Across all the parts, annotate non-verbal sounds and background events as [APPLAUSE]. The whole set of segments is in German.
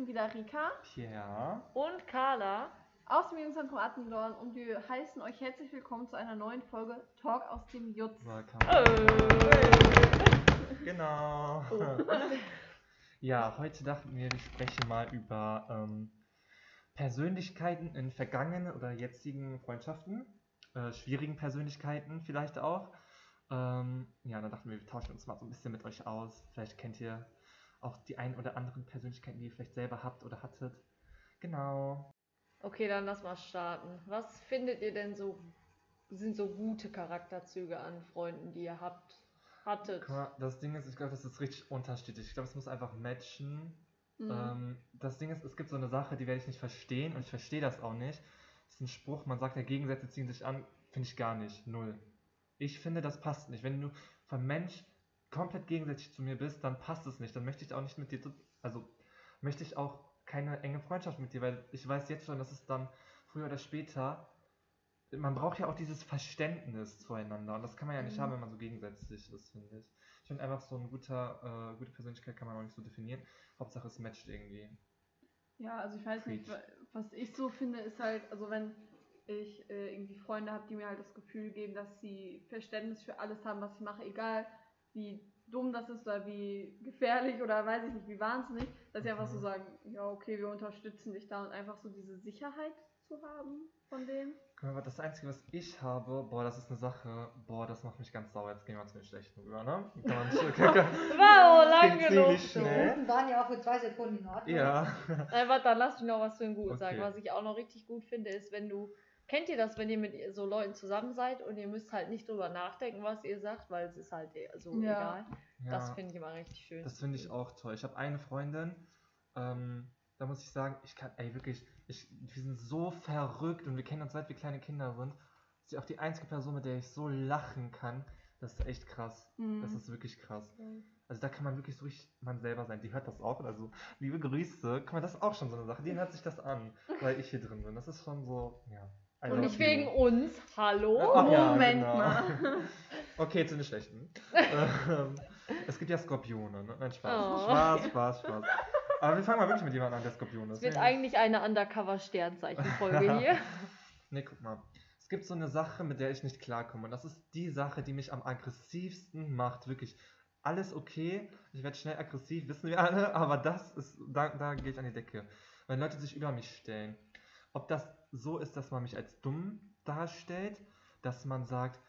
sind wieder Rika Pierre. Und Carla. aus dem Jugendzentrum Attendorn und wir heißen euch herzlich willkommen zu einer neuen Folge Talk aus dem Jutz. Welcome. Oh. Genau. Oh. [LAUGHS] Ja, heute dachten wir, wir sprechen mal über ähm, Persönlichkeiten in vergangenen oder jetzigen Freundschaften. Äh, schwierigen Persönlichkeiten vielleicht auch. Ähm, ja, dann dachten wir, wir tauschen uns mal so ein bisschen mit euch aus. Vielleicht kennt ihr auch die ein oder anderen Persönlichkeiten, die ihr vielleicht selber habt oder hattet. Genau. Okay, dann lass mal starten. Was findet ihr denn so, sind so gute Charakterzüge an Freunden, die ihr habt, hattet? Das Ding ist, ich glaube, das ist richtig unterschiedlich. Ich glaube, es muss einfach matchen. Mhm. Ähm, das Ding ist, es gibt so eine Sache, die werde ich nicht verstehen und ich verstehe das auch nicht. Das ist ein Spruch, man sagt ja, Gegensätze ziehen sich an, finde ich gar nicht. Null. Ich finde, das passt nicht. Wenn du vom Mensch komplett gegensätzlich zu mir bist, dann passt es nicht. Dann möchte ich auch nicht mit dir, also möchte ich auch keine enge Freundschaft mit dir, weil ich weiß jetzt schon, dass es dann früher oder später, man braucht ja auch dieses Verständnis zueinander und das kann man ja nicht Mhm. haben, wenn man so gegensätzlich ist, finde ich. Ich finde einfach so eine guter, äh, gute Persönlichkeit kann man auch nicht so definieren. Hauptsache es matcht irgendwie. Ja, also ich weiß nicht, Preach. was ich so finde, ist halt, also wenn ich äh, irgendwie Freunde habe, die mir halt das Gefühl geben, dass sie Verständnis für alles haben, was ich mache, egal wie dumm das ist oder wie gefährlich oder weiß ich nicht, wie wahnsinnig, dass sie einfach so Mhm. sagen, ja okay, wir unterstützen dich da und einfach so diese Sicherheit zu haben von mal, das Einzige, was ich habe, boah, das ist eine Sache, boah, das macht mich ganz sauer. Jetzt gehen wir zu den schlechten rüber, ne? [LAUGHS] Kann man nicht, kann, [LAUGHS] kann, Wow, lang genug. Die. Roten waren ja auch für zwei Sekunden in Ordnung. ja. Äh, warte, dann lass mich noch was zu den Guten Okay. sagen. Was ich auch noch richtig gut finde, ist, wenn du. Kennt ihr das, wenn ihr mit so Leuten zusammen seid und ihr müsst halt nicht drüber nachdenken, was ihr sagt, weil es ist halt so Ja. egal? Das ja. finde ich immer richtig schön. Das finde ich auch toll. Ich habe eine Freundin, ähm, da muss ich sagen, ich kann, ey, wirklich, ich, wir sind so verrückt und wir kennen uns seit wir kleine Kinder sind. Sie ist auch die einzige Person, mit der ich so lachen kann. Das ist echt krass. Mhm. Das ist wirklich krass. Mhm. Also da kann man wirklich so richtig man selber sein. Die hört das auch. Also, liebe Grüße. Guck mal, das ist auch schon so eine Sache. Die hört sich das an, [LAUGHS] weil ich hier drin bin. Das ist schon so, ja. I Und nicht wegen you. uns. Hallo? Ach ja, Moment genau. mal. [LAUGHS] Okay, zu den schlechten. ähm, es gibt ja Skorpione, ne? Nein, Spaß. Oh. Spaß, Spaß, Spaß. Aber wir fangen mal wirklich mit jemandem an, der Skorpion ist. Es wird Nee, eigentlich eine Undercover-Sternzeichen-Folge [LAUGHS] hier. Nee, guck mal. Es gibt so eine Sache, mit der ich nicht klarkomme. Und das ist die Sache, die mich am aggressivsten macht. Wirklich. Alles okay. Ich werde schnell aggressiv, wissen wir alle. Aber das ist, da, da gehe ich an die Decke. Wenn Leute sich über mich stellen. Ob das so ist, dass man mich als dumm darstellt, dass man sagt,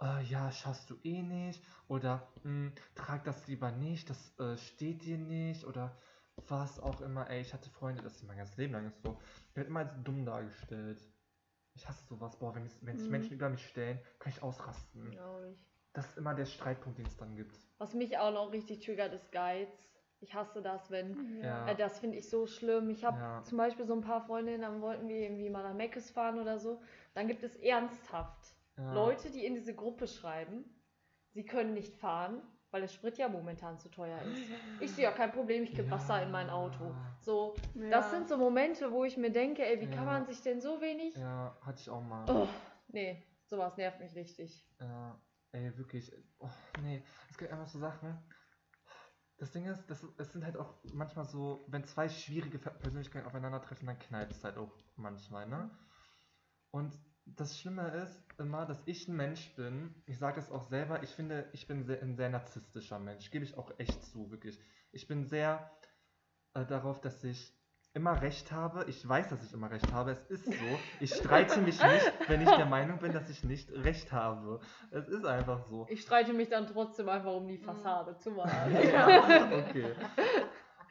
äh, ja, schaffst du eh nicht. Oder "Hm, trag das lieber nicht, das äh, steht dir nicht. Oder was auch immer. Ey, ich hatte Freunde, das ist mein ganzes Leben lang so. Ich werde immer als dumm dargestellt. Ich hasse sowas. Boah, wenn, wenn sich Mhm. Menschen über mich stellen, kann ich ausrasten. Glaub ich. Das ist immer der Streitpunkt, den es dann gibt. Was mich auch noch richtig triggert, ist Geiz. Ich hasse das, wenn. Ja. Äh, das finde ich so schlimm. Ich habe Ja. zum Beispiel so ein paar Freundinnen, dann wollten wir irgendwie mal nach Meckes fahren oder so. Dann gibt es ernsthaft Ja. Leute, die in diese Gruppe schreiben, sie können nicht fahren, weil der Sprit ja momentan zu teuer ist. Ich sehe ja kein Problem, ich kipp Wasser in mein Auto. So, Ja. das sind so Momente, wo ich mir denke, ey, wie kann man sich denn so wenig. Ja, hatte ich auch mal. Oh, nee, sowas nervt mich richtig. Ja, ey, wirklich. Oh, nee, es gibt einfach so Sachen. Das Ding ist, das, es sind halt auch manchmal so, wenn zwei schwierige Persönlichkeiten aufeinandertreffen, dann knallt es halt auch manchmal, ne? Und das Schlimme ist immer, dass ich ein Mensch bin, ich sage es auch selber, ich finde, ich bin sehr, ein sehr narzisstischer Mensch, gebe ich auch echt zu, wirklich. Ich bin sehr äh, darauf, dass ich immer recht habe. Ich weiß, dass ich immer recht habe. Es ist so. Ich streite mich nicht, wenn ich der Meinung bin, dass ich nicht recht habe. Es ist einfach so. Ich streite mich dann trotzdem einfach um die Fassade zu malen. Ja, okay.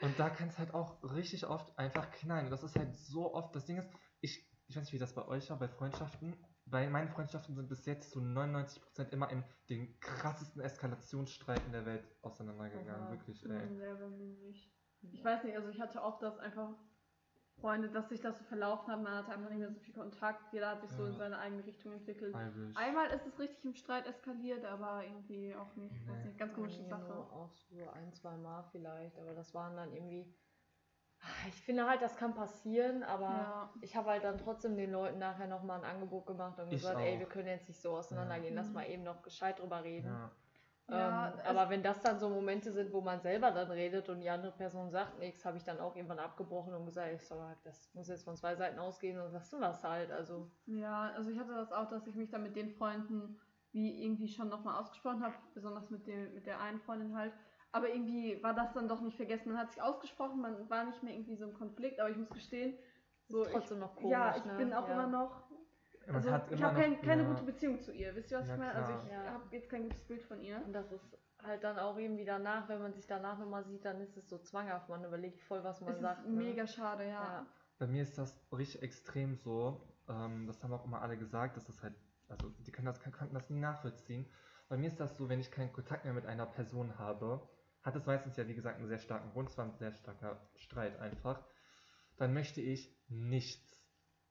Und da kann es halt auch richtig oft einfach knallen. Und das ist halt so oft. Das Ding ist, ich, ich weiß nicht, wie das bei euch war, bei Freundschaften. Bei meinen Freundschaften sind bis jetzt zu 99% immer in den krassesten Eskalationsstreiten der Welt auseinandergegangen. Aha. Wirklich, ey. Selber nicht. Ich weiß nicht, also ich hatte oft das einfach Freunde, dass sich das so verlaufen hat, man hatte einfach nicht mehr so viel Kontakt, jeder hat sich so Ja. in seine eigene Richtung entwickelt. Irish. Einmal ist es richtig im Streit eskaliert, aber irgendwie auch nicht. Ich weiß Nee. nicht, ganz komische Ja, Sache. nur Auch so ein, zwei Mal vielleicht, aber das waren dann irgendwie. Ah, Ich finde halt, das kann passieren, aber Ja. ich habe halt dann trotzdem den Leuten nachher nochmal ein Angebot gemacht und Ich gesagt, ey, wir können jetzt nicht so auseinandergehen, lass Mhm. mal eben noch gescheit drüber reden. Ja. Ähm, aber wenn das dann so Momente sind, wo man selber dann redet und die andere Person sagt nichts, habe ich dann auch irgendwann abgebrochen und gesagt, ich sag das muss jetzt von zwei Seiten ausgehen und sagst du das halt. Also Ja, also ich hatte das auch, dass ich mich dann mit den Freunden wie irgendwie schon nochmal ausgesprochen habe, besonders mit, dem, mit der einen Freundin halt. Aber irgendwie war das dann doch nicht vergessen. Man hat sich ausgesprochen, man war nicht mehr irgendwie so im Konflikt, aber ich muss gestehen, so, ist trotzdem noch ich, komisch. ja, ich ne? bin auch ja. immer noch Man Also, hat ich habe kein, keine ja. gute Beziehung zu ihr. Wisst ihr, was Ja, ich meine? Also ich Ja. habe jetzt kein gutes Bild von ihr. Und das ist halt dann auch irgendwie danach, wenn man sich danach nochmal sieht, dann ist es so zwanghaft. Man überlegt voll, was man Es sagt. ist ne? mega schade, ja. Ja. Bei mir ist das richtig extrem so. Ähm, das haben auch immer alle gesagt, dass das halt, also die können das, konnten das nie nachvollziehen. Bei mir ist das so, wenn ich keinen Kontakt mehr mit einer Person habe, hat es meistens ja wie gesagt einen sehr starken Grund, es war ein sehr starker Streit einfach, dann möchte ich nichts,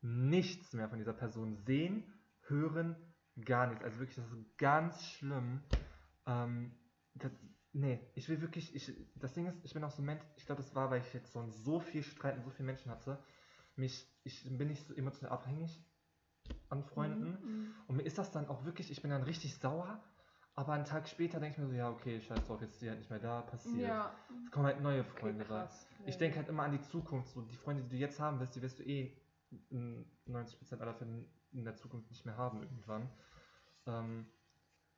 nichts mehr von dieser Person sehen, hören, gar nichts. Also wirklich, das ist ganz schlimm. Ähm, das, nee, ich will wirklich, ich, das Ding ist, ich bin auch so ein Mensch, ich glaube, das war, weil ich jetzt so, so viel Streit mit so vielen Menschen hatte, mich, ich bin nicht so emotional abhängig an Freunden. Mhm. Und mir ist das dann auch wirklich, ich bin dann richtig sauer, aber einen Tag später denke ich mir so, ja, okay, scheiß drauf, jetzt ist die halt nicht mehr da, passiert. Ja. Es kommen halt neue Okay, Freunde rein. krass. Ich Nee. denke halt immer an die Zukunft. So, die Freunde, die du jetzt haben wirst, die wirst du eh 90% aller Fälle in der Zukunft nicht mehr haben irgendwann. Ähm,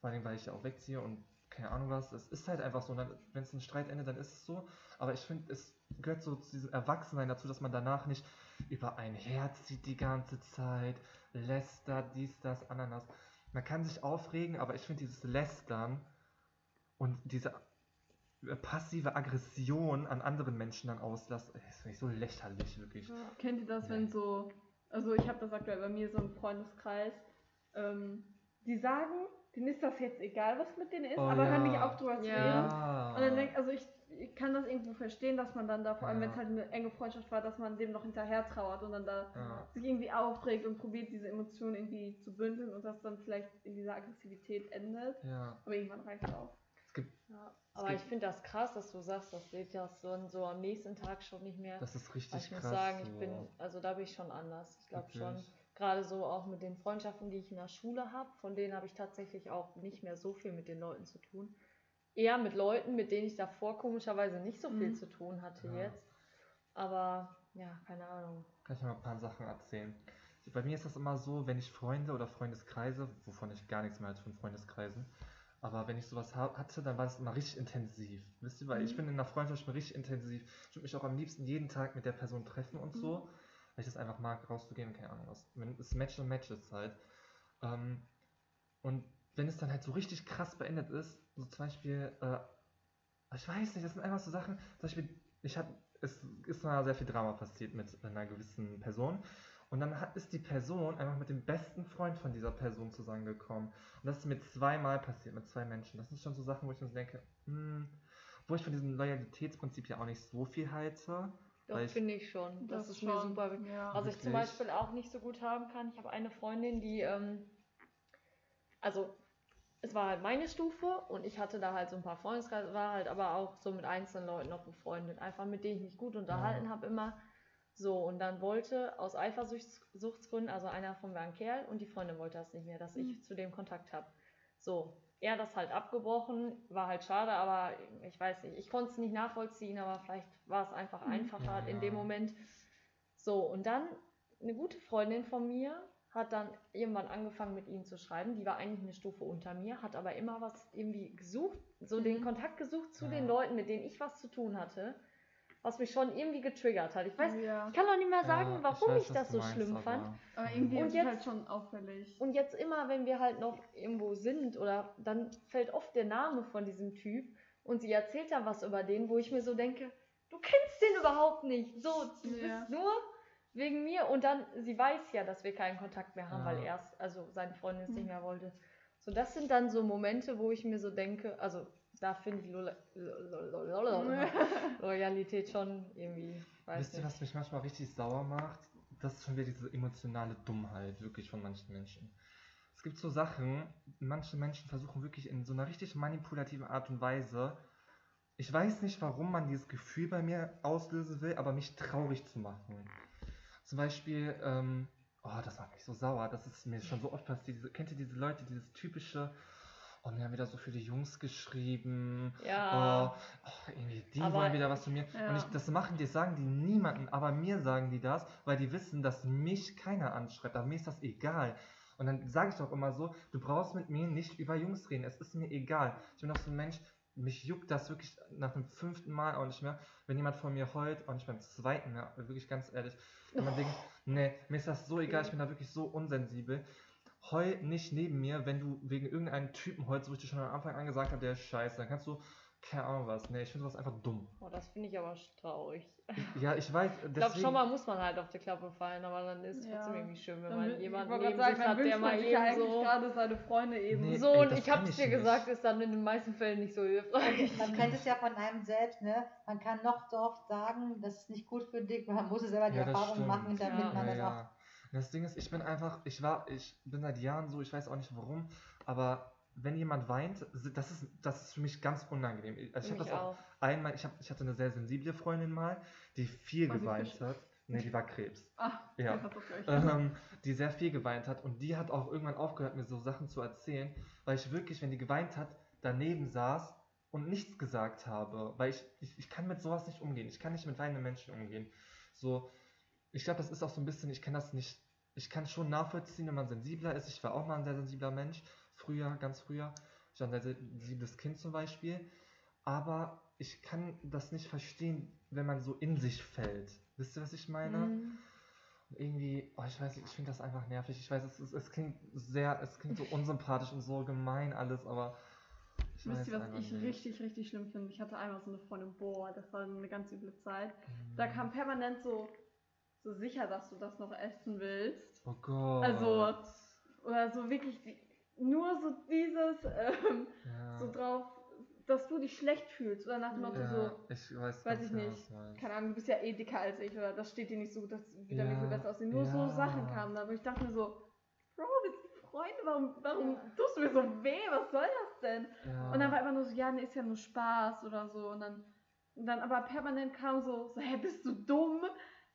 vor allem, weil ich ja auch wegziehe und keine Ahnung was. Es ist halt einfach so. Wenn es ein Streit endet, dann ist es so. Aber ich finde, es gehört so zu diesem Erwachsensein dazu, dass man danach nicht über ein Herz zieht die ganze Zeit, lästert, dies, das, Ananas. Man kann sich aufregen, aber ich finde dieses Lästern und diese passive Aggression an anderen Menschen dann auslassen, das finde ich so lächerlich, wirklich. Ja. Kennt ihr das, wenn so, also ich habe das aktuell bei mir so im Freundeskreis, ähm, die sagen, denen ist das jetzt egal, was mit denen ist, Oh aber ja. hören nicht auf drüber zu Ja. reden. Und dann denk, also ich, ich kann das irgendwo verstehen, dass man dann da, vor allem Ja. wenn es halt eine enge Freundschaft war, dass man dem noch hinterher trauert und dann da ja. sich irgendwie aufregt und probiert, diese Emotionen irgendwie zu bündeln und das dann vielleicht in dieser Aggressivität endet. ja. Aber irgendwann reicht es auch. Gibt, Ja. Aber gibt- ich finde das krass, dass du sagst, das geht das so, so am nächsten Tag schon nicht mehr. das ist richtig ich muss krass. sagen, ich so. bin, also da bin ich schon anders. Ich glaube schon, gerade so auch mit den Freundschaften, die ich in der Schule habe, von denen habe ich tatsächlich auch nicht mehr so viel mit den Leuten zu tun. Eher mit Leuten, mit denen ich davor komischerweise nicht so viel Mhm. zu tun hatte Ja. jetzt. Aber ja, keine Ahnung. Kann ich mal ein paar Sachen erzählen. Bei mir ist das immer so, wenn ich Freunde oder Freundeskreise, wovon ich gar nichts mehr halte von Freundeskreisen, aber wenn ich sowas ha- hatte, dann war das immer richtig intensiv. Wisst ihr, weil ich Mhm. bin in einer Freundschaft ich richtig intensiv. Ich würde mich auch am liebsten jeden Tag mit der Person treffen und so, weil ich das einfach mag, rauszugehen keine Ahnung was. Wenn es Match und Match ist halt. Ähm, und wenn es dann halt so richtig krass beendet ist, so zum Beispiel, äh, ich weiß nicht, das sind einfach so Sachen, zum Beispiel, ich habe, es ist mal sehr viel Drama passiert mit einer gewissen Person und dann hat, ist die Person einfach mit dem besten Freund von dieser Person zusammengekommen. Und das ist mir zweimal passiert, mit zwei Menschen. Das sind schon so Sachen, wo ich mir so denke, hm, wo ich von diesem Loyalitätsprinzip ja auch nicht so viel halte. Doch, ich- finde ich schon. Das, ist mir schon, super wichtig. Ja. Was ich zum? Beispiel auch nicht so gut haben kann, ich habe eine Freundin, die, ähm, also es war halt meine Stufe und ich hatte da halt so ein paar Freundeskreise, war halt aber auch so mit einzelnen Leuten noch befreundet, einfach mit denen ich mich gut unterhalten habe immer. So, und dann wollte aus Eifersuchtsgründen, also einer davon war ein Kerl und die Freundin wollte das nicht mehr, dass ich Mhm. zu dem Kontakt habe. So, er das halt abgebrochen, war halt schade, aber ich weiß nicht, ich konnte es nicht nachvollziehen, aber vielleicht war es einfach Mhm. einfacher Ja, in ja. dem Moment. So, und dann eine gute Freundin von mir hat dann irgendwann angefangen mit ihm zu schreiben. Die war eigentlich eine Stufe unter mir, hat aber immer was irgendwie gesucht, so den Mhm. Kontakt gesucht zu Ja. den Leuten, mit denen ich was zu tun hatte, was mich schon irgendwie getriggert hat. Ich weiß, ja. ich kann doch nicht mehr sagen, Ja, warum ich, weiß, was das so meinst, schlimm aber- fand. Aber irgendwie Und ist jetzt- es halt schon auffällig. Und jetzt immer, wenn wir halt noch irgendwo sind oder dann fällt oft der Name von diesem Typ und sie erzählt dann was über den, wo ich mir so denke, du kennst den überhaupt nicht. So, du Ja. bist nur wegen mir und dann, sie weiß ja, dass wir keinen Kontakt mehr haben, Ja. weil er es, also seine Freundin es nicht Mhm. mehr wollte. So, das sind dann so Momente, wo ich mir so denke, also da finde ich Lola- Loyalität schon irgendwie, Wisst ihr, was mich manchmal richtig sauer macht? Das ist schon wieder diese emotionale Dummheit, wirklich von manchen Menschen. Es gibt so Sachen, manche Menschen versuchen wirklich in so einer richtig manipulativen Art und Weise, ich weiß nicht, warum man dieses Gefühl bei mir auslösen will, aber mich traurig zu machen. Zum Beispiel, ähm, oh, das macht mich so sauer, das ist mir schon so oft passiert. Diese, kennt ihr diese Leute, dieses typische, oh, mir haben wieder so viele Jungs geschrieben. Ja. Oh, oh, irgendwie, die Aber- wollen wieder was von mir. Ja. Und ich, das machen die, sagen die niemanden, aber mir sagen die das, weil die wissen, dass mich keiner anschreibt. Aber mir ist das egal. Und dann sage ich doch immer so, du brauchst mit mir nicht über Jungs reden. Es ist mir egal. Ich bin doch so ein Mensch, mich juckt das wirklich nach dem fünften Mal auch nicht mehr, wenn jemand von mir heult, auch nicht beim zweiten mehr, wirklich ganz ehrlich. Wenn man denkt, nee, mir ist das so egal, ich bin da wirklich so unsensibel. Heul nicht neben mir, wenn du wegen irgendeinem Typen heulst, wo ich dir schon am Anfang an gesagt habe, der ist scheiße. Dann kannst du, keine Ahnung was. Nee, ich finde sowas einfach dumm. Oh, das finde ich aber traurig. [LAUGHS] Ja, ich weiß, Ich glaube, deswegen... schon mal muss man halt auf die Klappe fallen, aber dann ist es Ja. trotzdem irgendwie schön, wenn Dann man jemanden neben gerade sich sagen, hat, dann der mal eben eigentlich so... gerade seine Freunde eben. Nee, So, ey, und ich hab's ich dir nicht. gesagt, ist dann in den meisten Fällen nicht so hilfreich. Man kennt es ja von einem selbst, ne? Man kann noch so oft sagen, das ist nicht gut für dich, man muss es selber die Ja, Erfahrung stimmt. machen, damit Ja. man ja, das auch. Das Ding ist, ich bin einfach, ich war, ich bin seit Jahren so, ich weiß auch nicht warum, aber wenn jemand weint, das ist, das ist für mich ganz unangenehm. Also ich habe das auch auch. einmal, ich, hab, ich hatte eine sehr sensible Freundin mal, die viel War geweint hat. Nee, die war Krebs. Ah, Ja. ähm, die sehr viel geweint hat und die hat auch irgendwann aufgehört, mir so Sachen zu erzählen, weil ich wirklich, wenn die geweint hat, daneben saß und nichts gesagt habe, weil ich, ich, ich kann mit sowas nicht umgehen, ich kann nicht mit weinenden Menschen umgehen. So, ich glaube, das ist auch so ein bisschen, ich kann das nicht, ich kann schon nachvollziehen, wenn man sensibler ist, ich war auch mal ein sehr sensibler Mensch, früher, ganz früher, ich war ein sehr sensibles Kind zum Beispiel, aber ich kann das nicht verstehen, wenn man so in sich fällt. Wisst ihr, was ich meine? Und irgendwie, oh, ich weiß nicht, ich finde das einfach nervig. Ich weiß, es, ist, es klingt sehr, es klingt so unsympathisch und so gemein alles, aber ich Wisst ihr, was ich nicht. richtig, richtig schlimm finde? Ich hatte einmal so eine Freundin, boah, das war eine ganz üble Zeit. Mhm. Da kam permanent so, so sicher, dass du das noch essen willst. Oh Gott. Also, Oder so wirklich die, nur so dieses, ähm, ja. so drauf, dass du dich schlecht fühlst. Oder nach dem Motto ja, so, ich weiß, weiß ich genau, nicht. du meinst. keine Ahnung, du bist ja eh dicker als ich oder das steht dir nicht so gut, dass wieder Ja, viel besser aussehen. Nur ja. so Sachen kamen da, aber ich dachte mir so, Bro, wir sind Freunde, warum, warum tust du mir so weh? Was soll das denn? Und dann war immer nur so, ja, nee, ist ja nur Spaß oder so. Und dann, und dann aber permanent kam so, so, hä, bist du dumm?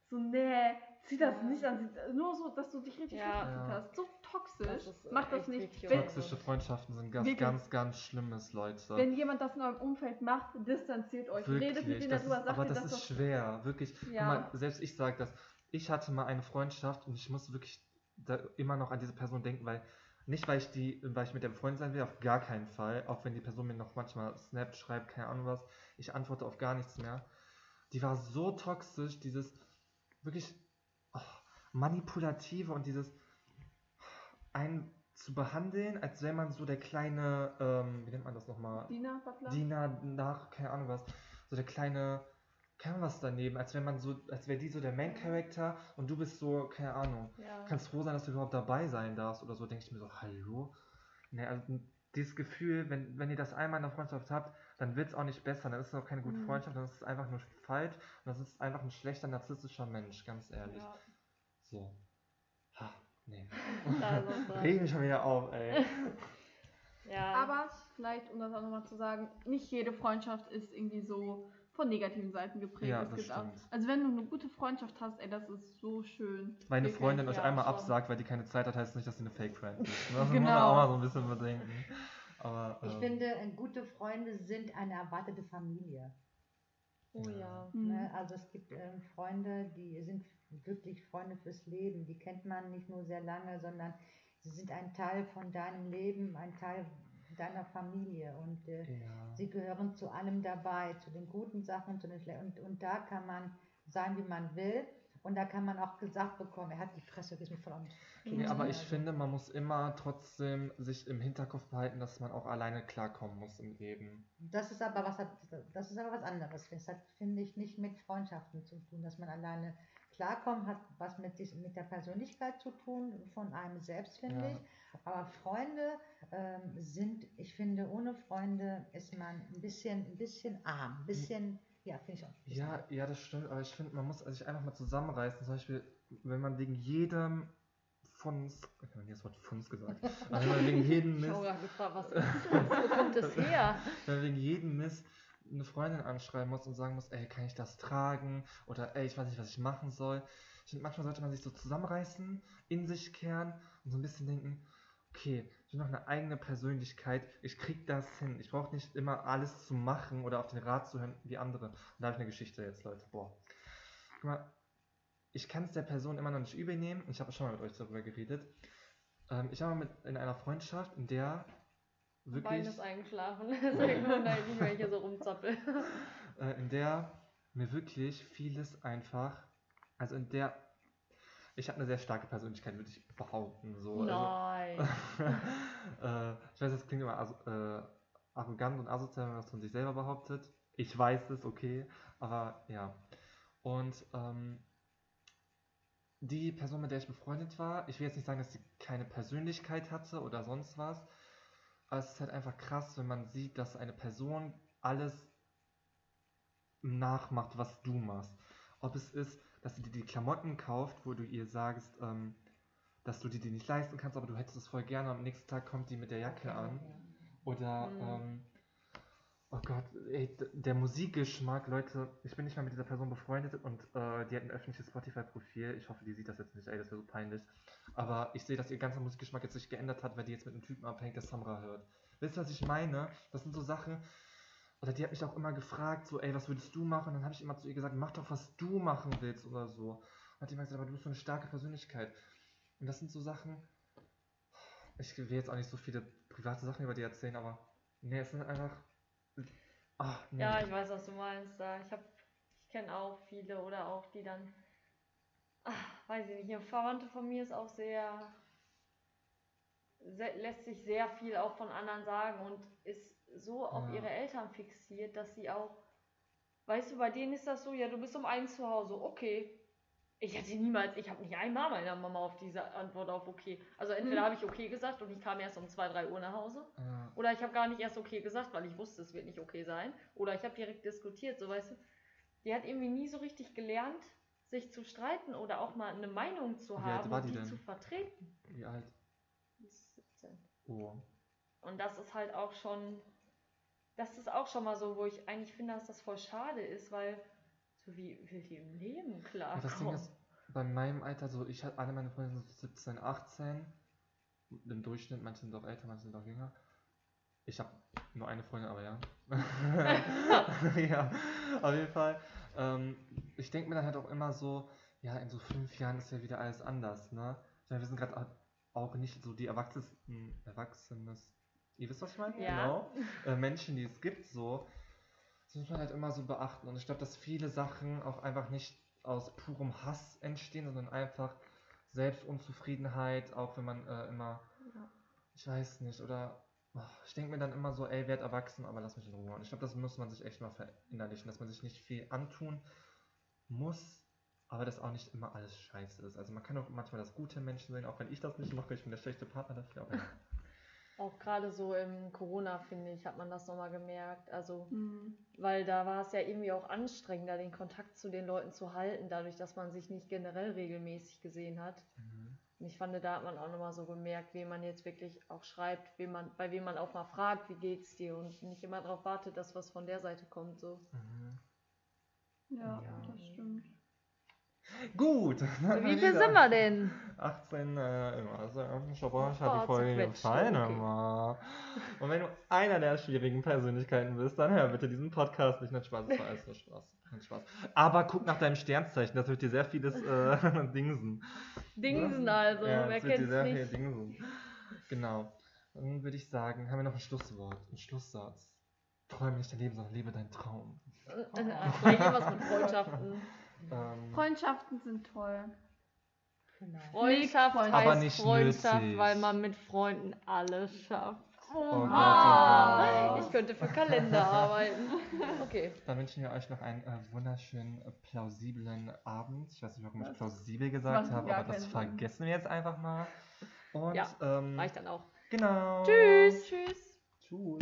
So, nee, zieh das Ja. nicht an. Nur so, dass du dich richtig Ja. hast. So toxisch. Das ist, äh, Mach das nicht. Wenn. Toxische Freundschaften sind ganz, Wirklich. ganz, ganz schlimmes, Leute. wenn jemand das in eurem Umfeld macht, distanziert euch. Redet mit denen das darüber, sagt aber das dass ist schwer, wirklich. Ja. mal, selbst ich sage das. Ich hatte mal eine Freundschaft und ich muss wirklich da immer noch an diese Person denken, weil nicht, weil ich die, weil ich mit der befreundet sein will, auf gar keinen Fall. Auch wenn die Person mir noch manchmal Snap schreibt, keine Ahnung was, ich antworte auf gar nichts mehr. Die war so toxisch, dieses wirklich oh, manipulative und dieses einen zu behandeln, als wäre man so der kleine, ähm, wie nennt man das nochmal? Dina Butler? Diener nach, keine Ahnung was, so der kleine, keine Ahnung was daneben, als wäre man so, als wäre die so der Main Character und du bist so, keine Ahnung, Ja. kannst froh sein, dass du überhaupt dabei sein darfst oder so, denke ich mir so, hallo? Ne, also dieses Gefühl, wenn, wenn ihr das einmal in der Freundschaft habt, dann wird es auch nicht besser, dann ist es auch keine gute Mhm. Freundschaft, dann ist es einfach nur falsch und das ist einfach ein schlechter narzisstischer Mensch, ganz ehrlich. ja. So. Ha, nee. [LAUGHS] Reg mich schon wieder auf, ey. [LAUGHS] ja. Aber vielleicht, um das auch nochmal zu sagen, nicht jede Freundschaft ist irgendwie so von negativen Seiten geprägt. Ja, Es das gibt auch, stimmt. also wenn du eine gute Freundschaft hast, ey, das ist so schön. Meine Wirklich. Freundin euch ja, einmal schon. absagt, weil die keine Zeit hat, heißt nicht, dass sie eine Fake Friend ist. [LAUGHS] Das muss man Genau. auch mal so ein bisschen bedenken. Aber, Ich ähm, finde, gute Freunde sind eine erwartete Familie. oh ja. Mhm. Ne? Also es gibt ähm, Freunde, die sind wirklich Freunde fürs Leben. Die kennt man nicht nur sehr lange, sondern sie sind ein Teil von deinem Leben, ein Teil deiner Familie. Und äh, ja. sie gehören zu allem dabei, zu den guten Sachen, zu den schlechten. Und, und da kann man sein, wie man will. Und da kann man auch gesagt bekommen, er hat die Fresse, ist mir voll am Nee, aber ich finde, man muss immer trotzdem sich im Hinterkopf behalten, dass man auch alleine klarkommen muss im Leben. Das ist aber was, das ist aber was anderes. Das hat, finde ich, nicht mit Freundschaften zu tun, dass man alleine klarkommt, hat was mit, mit der Persönlichkeit zu tun, von einem selbst, finde Ja. ich. Aber Freunde ähm, sind, ich finde, ohne Freunde ist man ein bisschen, ein bisschen arm, ein bisschen, ja, finde ich auch. Ja, ja, das stimmt, aber ich finde, man muss sich einfach mal zusammenreißen. Zum Beispiel, wenn man wegen jedem Funz, ich habe das Wort Funz gesagt, [LAUGHS] aber wenn man wegen jedem Mist, gefragt, was ist das? Wo kommt das [LAUGHS] her? wenn man wegen jedem Mist eine Freundin anschreiben muss und sagen muss, ey, kann ich das tragen? Oder ey, ich weiß nicht, was ich machen soll. Ich finde, manchmal sollte man sich so zusammenreißen, in sich kehren und so ein bisschen denken, okay, Ich will noch eine eigene Persönlichkeit. Ich krieg das hin. Ich brauche nicht immer alles zu machen oder auf den Rat zu hören wie andere. Und da habe ich eine Geschichte jetzt, Leute. Boah. Guck mal, ich kann es der Person immer noch nicht übel nehmen. Und ich habe schon mal mit euch darüber geredet. Ähm, ich war mal mit in einer Freundschaft, in der Bein wirklich, ist eingeschlafen. Deswegen mich, wenn ich hier so rumzappel. äh, in der mir wirklich vieles einfach, also in der, ich habe eine sehr starke Persönlichkeit, würde ich behaupten. So. Also, Nein. [LAUGHS] äh, ich weiß, das klingt immer äh, arrogant und asozial, wenn man das von sich selber behauptet. Ich weiß es, okay, aber ja. Und ähm, die Person, mit der ich befreundet war, ich will jetzt nicht sagen, dass sie keine Persönlichkeit hatte oder sonst was, aber es ist halt einfach krass, wenn man sieht, dass eine Person alles nachmacht, was du machst. Ob es ist, dass sie dir die Klamotten kauft, wo du ihr sagst, ähm, dass du dir die nicht leisten kannst, aber du hättest es voll gerne und am nächsten Tag kommt die mit der Jacke an. Oder, Mhm. ähm, oh Gott, ey, der Musikgeschmack, Leute, ich bin nicht mal mit dieser Person befreundet und äh, die hat ein öffentliches Spotify-Profil. Ich hoffe, die sieht das jetzt nicht, ey, das wäre so peinlich. Aber ich sehe, dass ihr ganzer Musikgeschmack jetzt sich geändert hat, weil die jetzt mit einem Typen abhängt, der Samra hört. Wisst ihr, was ich meine? Das sind so Sachen. Oder die hat mich auch immer gefragt, so, ey, was würdest du machen? Und dann habe ich immer zu ihr gesagt, mach doch, was du machen willst oder so. Und hat die immer gesagt, aber du bist so eine starke Persönlichkeit. Und das sind so Sachen, ich will jetzt auch nicht so viele private Sachen über die erzählen, aber nee, es sind einfach. Ach, nee. Ja, ich weiß, was du meinst. Da. Ich hab, ich kenne auch viele oder auch die dann, ach, weiß ich nicht, eine Verwandte von mir ist auch sehr, sehr, lässt sich sehr viel auch von anderen sagen und ist so auf Ja. ihre Eltern fixiert, dass sie auch, weißt du, bei denen ist das so, ja, du bist um eins zu Hause, okay. Ich hätte niemals, ich habe nicht einmal meiner Mama auf diese Antwort auf okay. Also entweder Mhm. habe ich okay gesagt und ich kam erst um 2, 3 Uhr nach Hause. Ja. Oder ich habe gar nicht erst okay gesagt, weil ich wusste, es wird nicht okay sein. Oder ich habe direkt diskutiert, so weißt du. Die hat irgendwie nie so richtig gelernt, sich zu streiten oder auch mal eine Meinung zu Wie haben war und die die denn? zu vertreten. Wie alt? Die ist 17. Oh. Und das ist halt auch schon, das ist auch schon mal so, wo ich eigentlich finde, dass das voll schade ist, weil so wie will die im Leben Ja, klar. das Ding ist, bei meinem Alter, so ich hatte alle meine Freunde sind so 17, 18. Im Durchschnitt, manche sind auch älter, manche sind auch jünger. Ich habe nur eine Freundin, aber ja. [LAUGHS] ja, auf jeden Fall. Ähm, ich denke mir dann halt auch immer so, ja, in so fünf Jahren ist ja wieder alles anders, ne? Ich meine, wir sind gerade auch nicht so die erwachsensten, erwachsenes, ihr wisst, was ich meine? Ja. Genau. [LAUGHS] Äh, Menschen, die es gibt, so. Das muss man halt immer so beachten. Und ich glaube, dass viele Sachen auch einfach nicht aus purem Hass entstehen, sondern einfach Selbstunzufriedenheit, auch wenn man äh, immer, Ja. ich weiß nicht, oder oh, ich denke mir dann immer so, ey, werd erwachsen, aber lass mich in Ruhe. Und ich glaube, das muss man sich echt mal verinnerlichen, dass man sich nicht viel antun muss, aber dass auch nicht immer alles scheiße ist. Also man kann auch manchmal das gute Menschen sehen, auch wenn ich das nicht mache, ich bin der schlechte Partner dafür, aber. [LAUGHS] Auch gerade so im Corona, finde ich, hat man das nochmal gemerkt. Also Mhm. Weil da war es ja irgendwie auch anstrengender, den Kontakt zu den Leuten zu halten, dadurch, dass man sich nicht generell regelmäßig gesehen hat. Mhm. Und ich fand, da hat man auch nochmal so gemerkt, wem man jetzt wirklich auch schreibt, wem man, bei wem man auch mal fragt, wie geht's dir und nicht immer darauf wartet, dass was von der Seite kommt. So. Mhm. Ja, Ja. das stimmt. Gut. Wie viel sind wir denn? 18 äh, immer. Also, ich hoffe, euch hat Oh, die Folge zerquetscht, gefallen. okay. Und wenn du einer der schwierigen Persönlichkeiten bist, dann hör bitte diesen Podcast nicht. Nicht Spaß, das war alles nur Spaß. Spaß. Aber guck nach deinem Sternzeichen, das wird dir sehr vieles äh, [LAUGHS] dingsen. Dingsen also, ja, wer kennt's sehr nicht? viel dingsen. Genau. Dann würde ich sagen, haben wir noch ein Schlusswort, einen Schlusssatz. Träume nicht dein Leben, sondern lebe deinen Traum. Äh, Vielleicht irgendwas mit Freundschaften. Ähm, Freundschaften sind toll. Genau. Freundschaft Aber heißt nicht Freundschaft, nötig. weil man mit Freunden alles schafft. oh Ah, ich könnte für Kalender [LAUGHS] arbeiten. Okay. Dann wünschen wir euch noch einen äh, wunderschönen, äh, plausiblen Abend. Ich weiß nicht, warum ich plausibel gesagt habe, aber das Sinn. vergessen wir jetzt einfach mal. Und Ja, ähm, Reicht dann auch. genau. Tschüss. Tschüss. Tschüss.